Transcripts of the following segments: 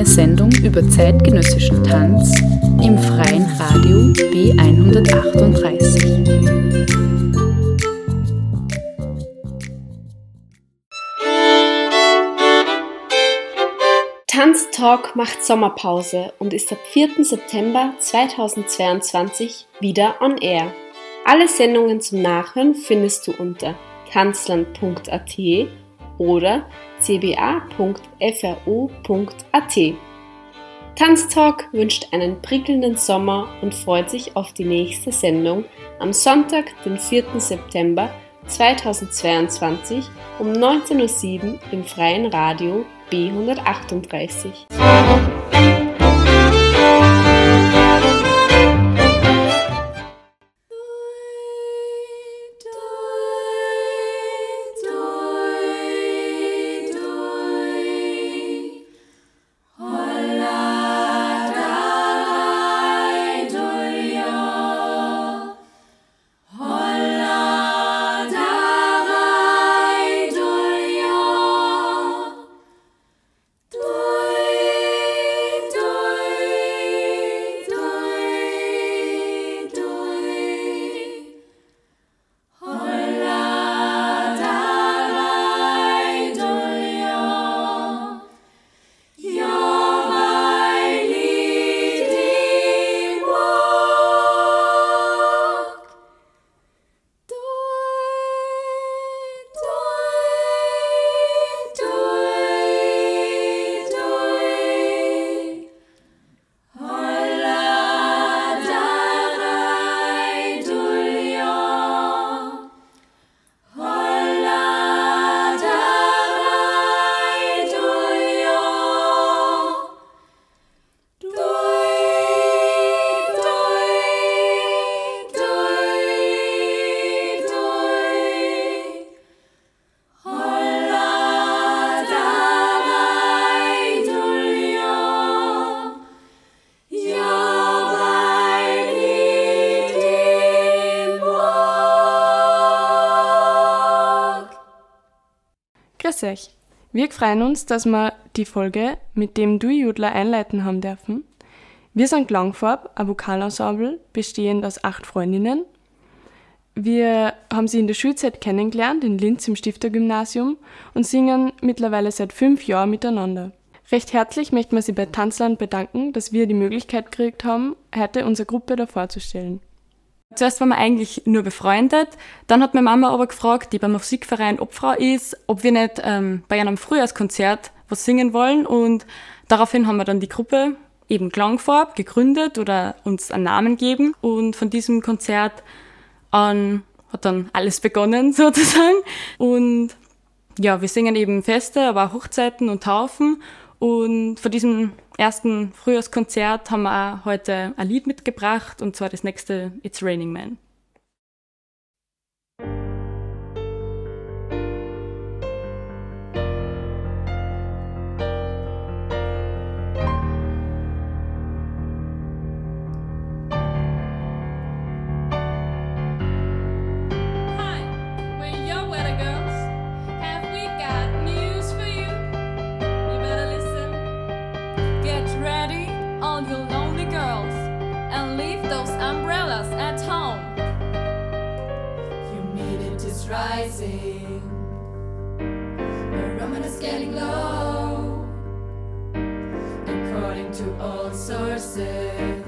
Eine Sendung über zeitgenössischen Tanz im freien Radio B138. Tanztalk macht Sommerpause und ist ab 4. September 2022 wieder on air. Alle Sendungen zum Nachhören findest du unter tanzland.at oder cba.fro.at. Tanztalk wünscht einen prickelnden Sommer und freut sich auf die nächste Sendung am Sonntag, den 4. September 2022 um 19.07 Uhr im freien Radio B138. Wir freuen uns, dass wir die Folge mit dem Du-Judler einleiten haben dürfen. Wir sind Klangfarb, ein Vokalensemble, bestehend aus acht Freundinnen. Wir haben sie in der Schulzeit kennengelernt, in Linz im Stiftergymnasium und singen mittlerweile seit fünf Jahren miteinander. Recht herzlich möchten wir sie bei Tanzland bedanken, dass wir die Möglichkeit gekriegt haben, heute unsere Gruppe da vorzustellen. Zuerst waren wir eigentlich nur befreundet. Dann hat meine Mama aber gefragt, die beim Musikverein Obfrau ist, ob wir nicht ähm, bei einem Frühjahrskonzert was singen wollen. Und daraufhin haben wir dann die Gruppe eben Klangfarb gegründet oder uns einen Namen gegeben. Und von diesem Konzert an hat dann alles begonnen sozusagen. Und ja, wir singen eben Feste, aber auch Hochzeiten und Taufen. Und von diesem ersten Frühjahrskonzert haben wir auch heute ein Lied mitgebracht, und zwar das nächste It's Raining Man. Barometer is getting low. According to all sources,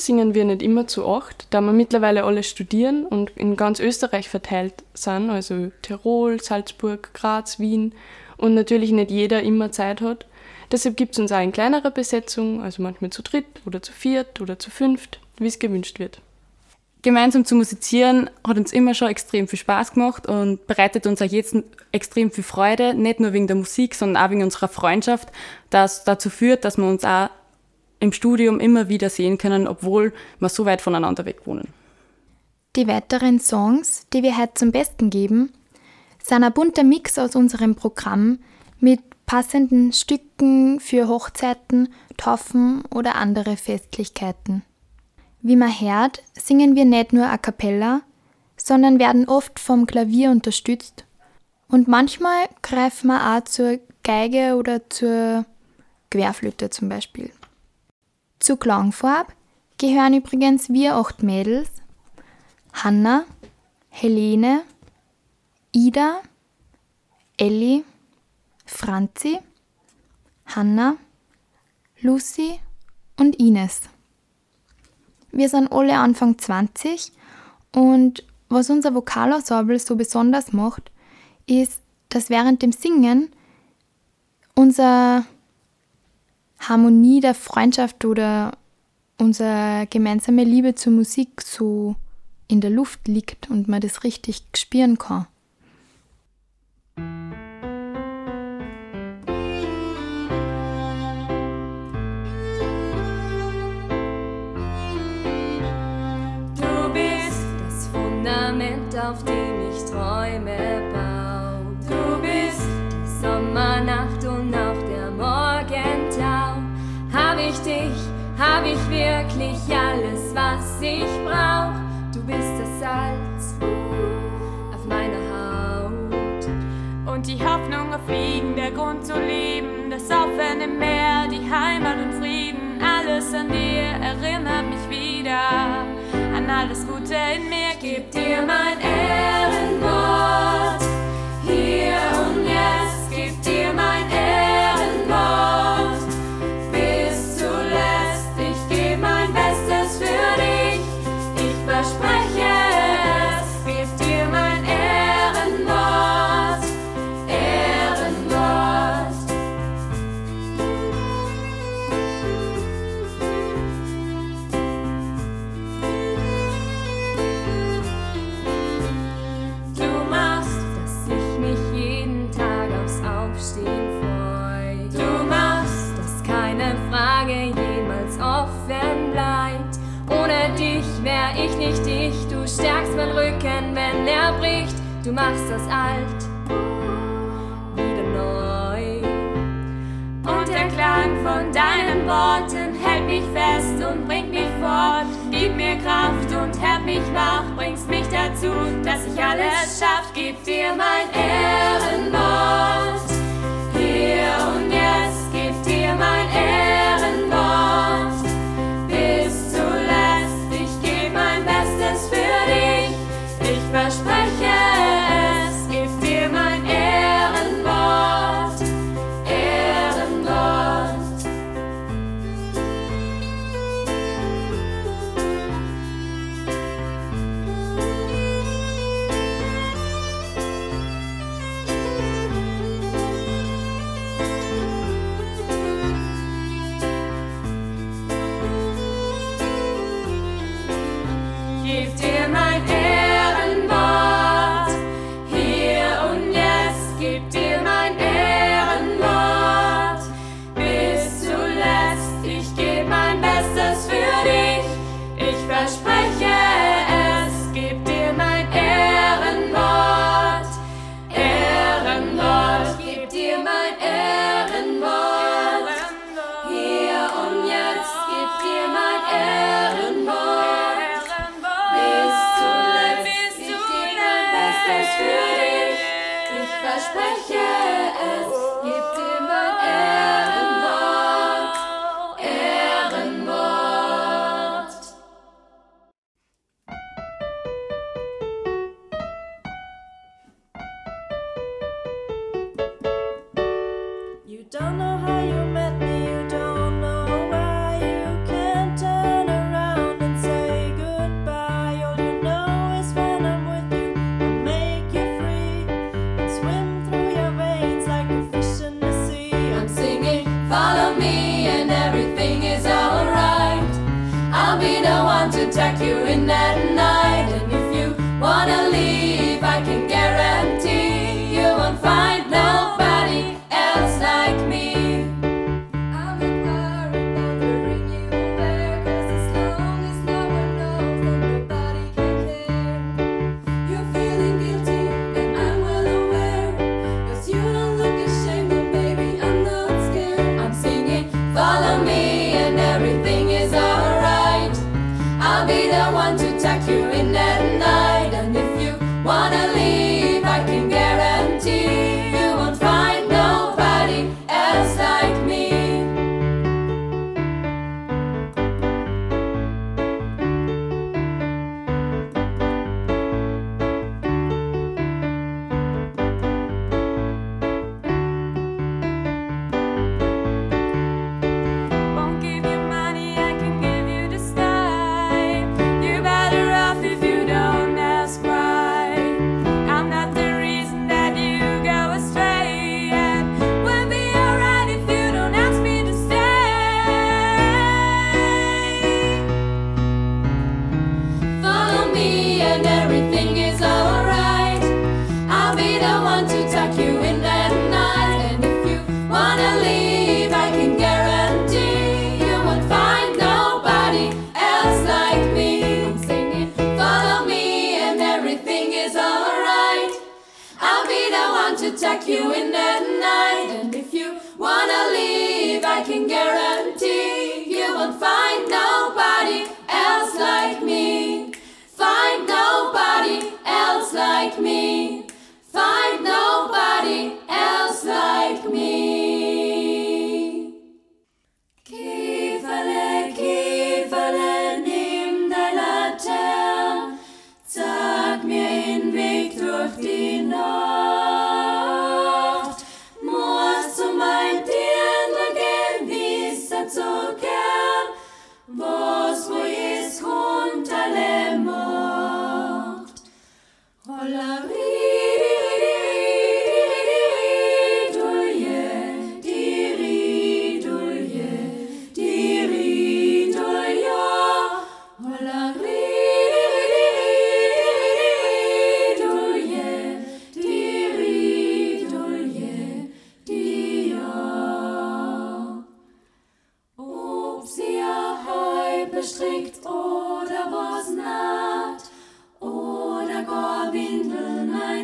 singen wir nicht immer zu acht, da wir mittlerweile alle studieren und in ganz Österreich verteilt sind, also Tirol, Salzburg, Graz, Wien und natürlich nicht jeder immer Zeit hat. Deshalb gibt es uns auch in kleinerer Besetzung, also manchmal zu dritt oder zu viert oder zu fünft, wie es gewünscht wird. Gemeinsam zu musizieren hat uns immer schon extrem viel Spaß gemacht und bereitet uns auch jetzt extrem viel Freude, nicht nur wegen der Musik, sondern auch wegen unserer Freundschaft, das dazu führt, dass wir uns auch im Studium immer wieder sehen können, obwohl wir so weit voneinander weg wohnen. Die weiteren Songs, die wir heute zum Besten geben, sind ein bunter Mix aus unserem Programm mit passenden Stücken für Hochzeiten, Taufen oder andere Festlichkeiten. Wie man hört, singen wir nicht nur a cappella, sondern werden oft vom Klavier unterstützt und manchmal greifen wir auch zur Geige oder zur Querflöte zum Beispiel. Zu Klangfarb gehören übrigens wir acht Mädels Hanna, Helene, Ida, Elli, Franzi, Hanna, Lucy und Ines. Wir sind alle Anfang 20 und was unser Vokalensemble so besonders macht, ist, dass während dem Singen unser Harmonie der Freundschaft oder unsere gemeinsame Liebe zur Musik so in der Luft liegt und man das richtig spüren kann. Du bist das Fundament, auf dem alles, was ich brauch. Du bist das Salz auf meiner Haut. Und die Hoffnung auf Fliegen, der Grund zu leben, das offene Meer, die Heimat und Frieden, alles an dir erinnert mich wieder an alles Gute in mir. Gib dir mein Ehrenwort. Hier und jetzt gib dir mein nicht ich. Du stärkst mein Rücken, wenn er bricht. Du machst das alt wieder neu. Und der Klang von deinen Worten hält mich fest und bringt mich fort. Gib mir Kraft und hält mich wach, bringst mich dazu, dass ich alles schaff. Gib dir mein Ehrenwort.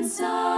inside.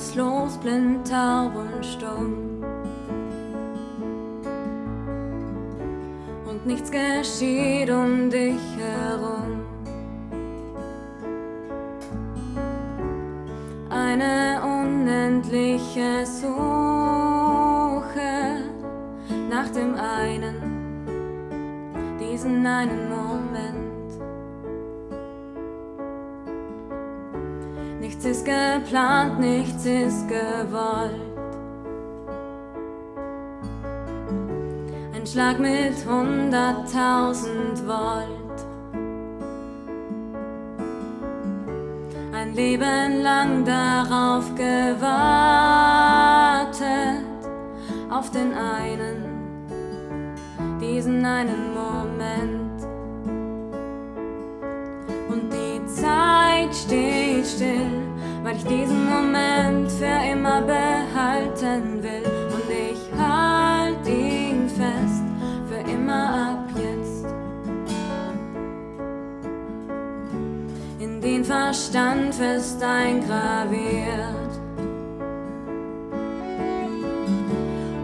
regungslos, blind, taub und stumm. Und nichts geschieht um dich herum. Eine unendliche Suche nach dem einen, diesen einen Mond. ist geplant, nichts ist gewollt. Ein Schlag mit hunderttausend Volt. Ein Leben lang darauf gewartet, auf den einen, diesen einen Moment. Und die Zeit steht weil ich diesen Moment für immer behalten will. Und ich halt ihn fest für immer ab jetzt. In den Verstand fest eingraviert.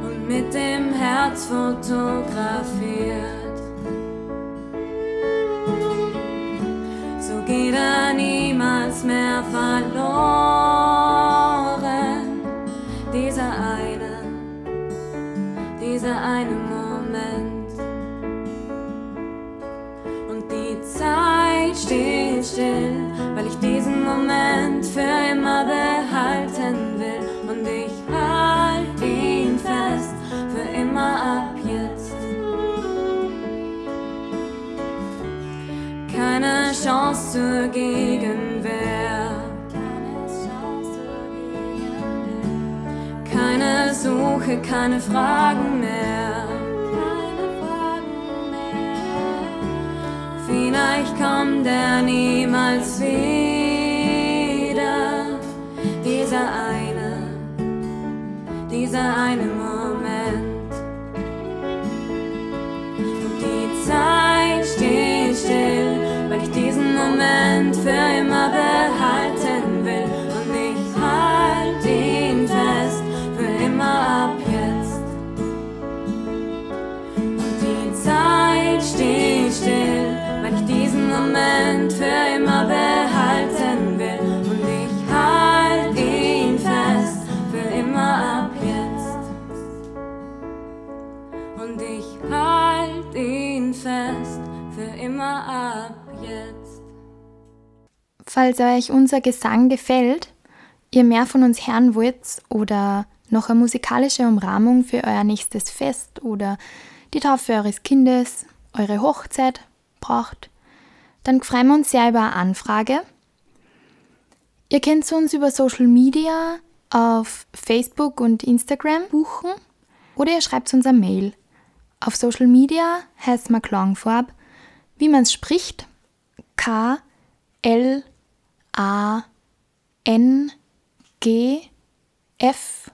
Und mit dem Herz fotografiert. Geht er niemals mehr verloren. Dieser eine, dieser eine Moment. Und die Zeit steht still, weil ich diesen Moment für immer behalten Chance zur Gegenwehr. Keine Suche, keine Fragen mehr. Vielleicht kommt er niemals wieder. Dieser eine, dieser eine Moment. Falls euch unser Gesang gefällt, ihr mehr von uns hören wollt oder noch eine musikalische Umrahmung für euer nächstes Fest oder die Taufe eures Kindes, eure Hochzeit braucht, dann freuen wir uns sehr über eine Anfrage. Ihr könnt uns über Social Media auf Facebook und Instagram buchen oder ihr schreibt uns eine Mail. Auf Social Media heißt man Klangfarb, wie man es spricht, K L A N G F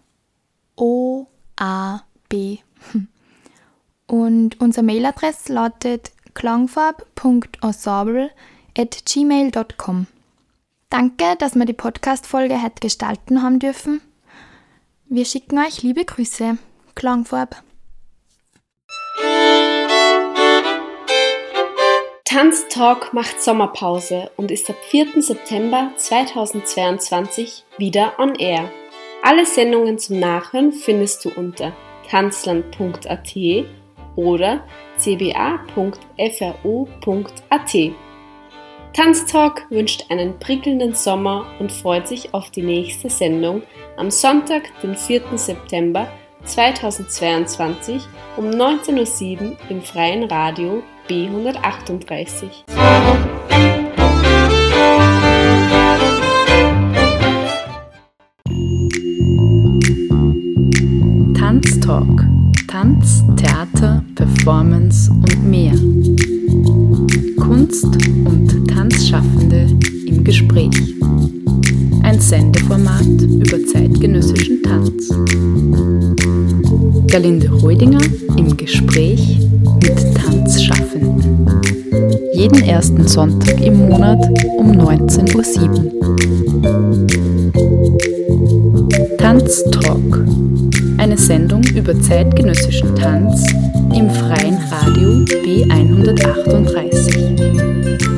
O A B. Und unsere Mailadresse lautet klangfarb.ensemble@gmail.com. Danke, dass wir die Podcast-Folge heute gestalten haben dürfen. Wir schicken euch liebe Grüße. Klangfarb. Tanztalk macht Sommerpause und ist ab 4. September 2022 wieder on air. Alle Sendungen zum Nachhören findest du unter tanzland.at oder cba.fro.at. Tanztalk wünscht einen prickelnden Sommer und freut sich auf die nächste Sendung am Sonntag, den 4. September 2022 um 19.07 Uhr im freien Radio B138. Tanztalk. Tanz, Theater, Performance und mehr. Kunst und Tanzschaffende im Gespräch. Ein Sendeformat über zeitgenössischen Tanz. Galinde Reudinger im Gespräch mit Tanzschaffenden. Jeden ersten Sonntag im Monat um 19.07 Uhr. Tanztalk. Eine Sendung über zeitgenössischen Tanz im freien Radio B138.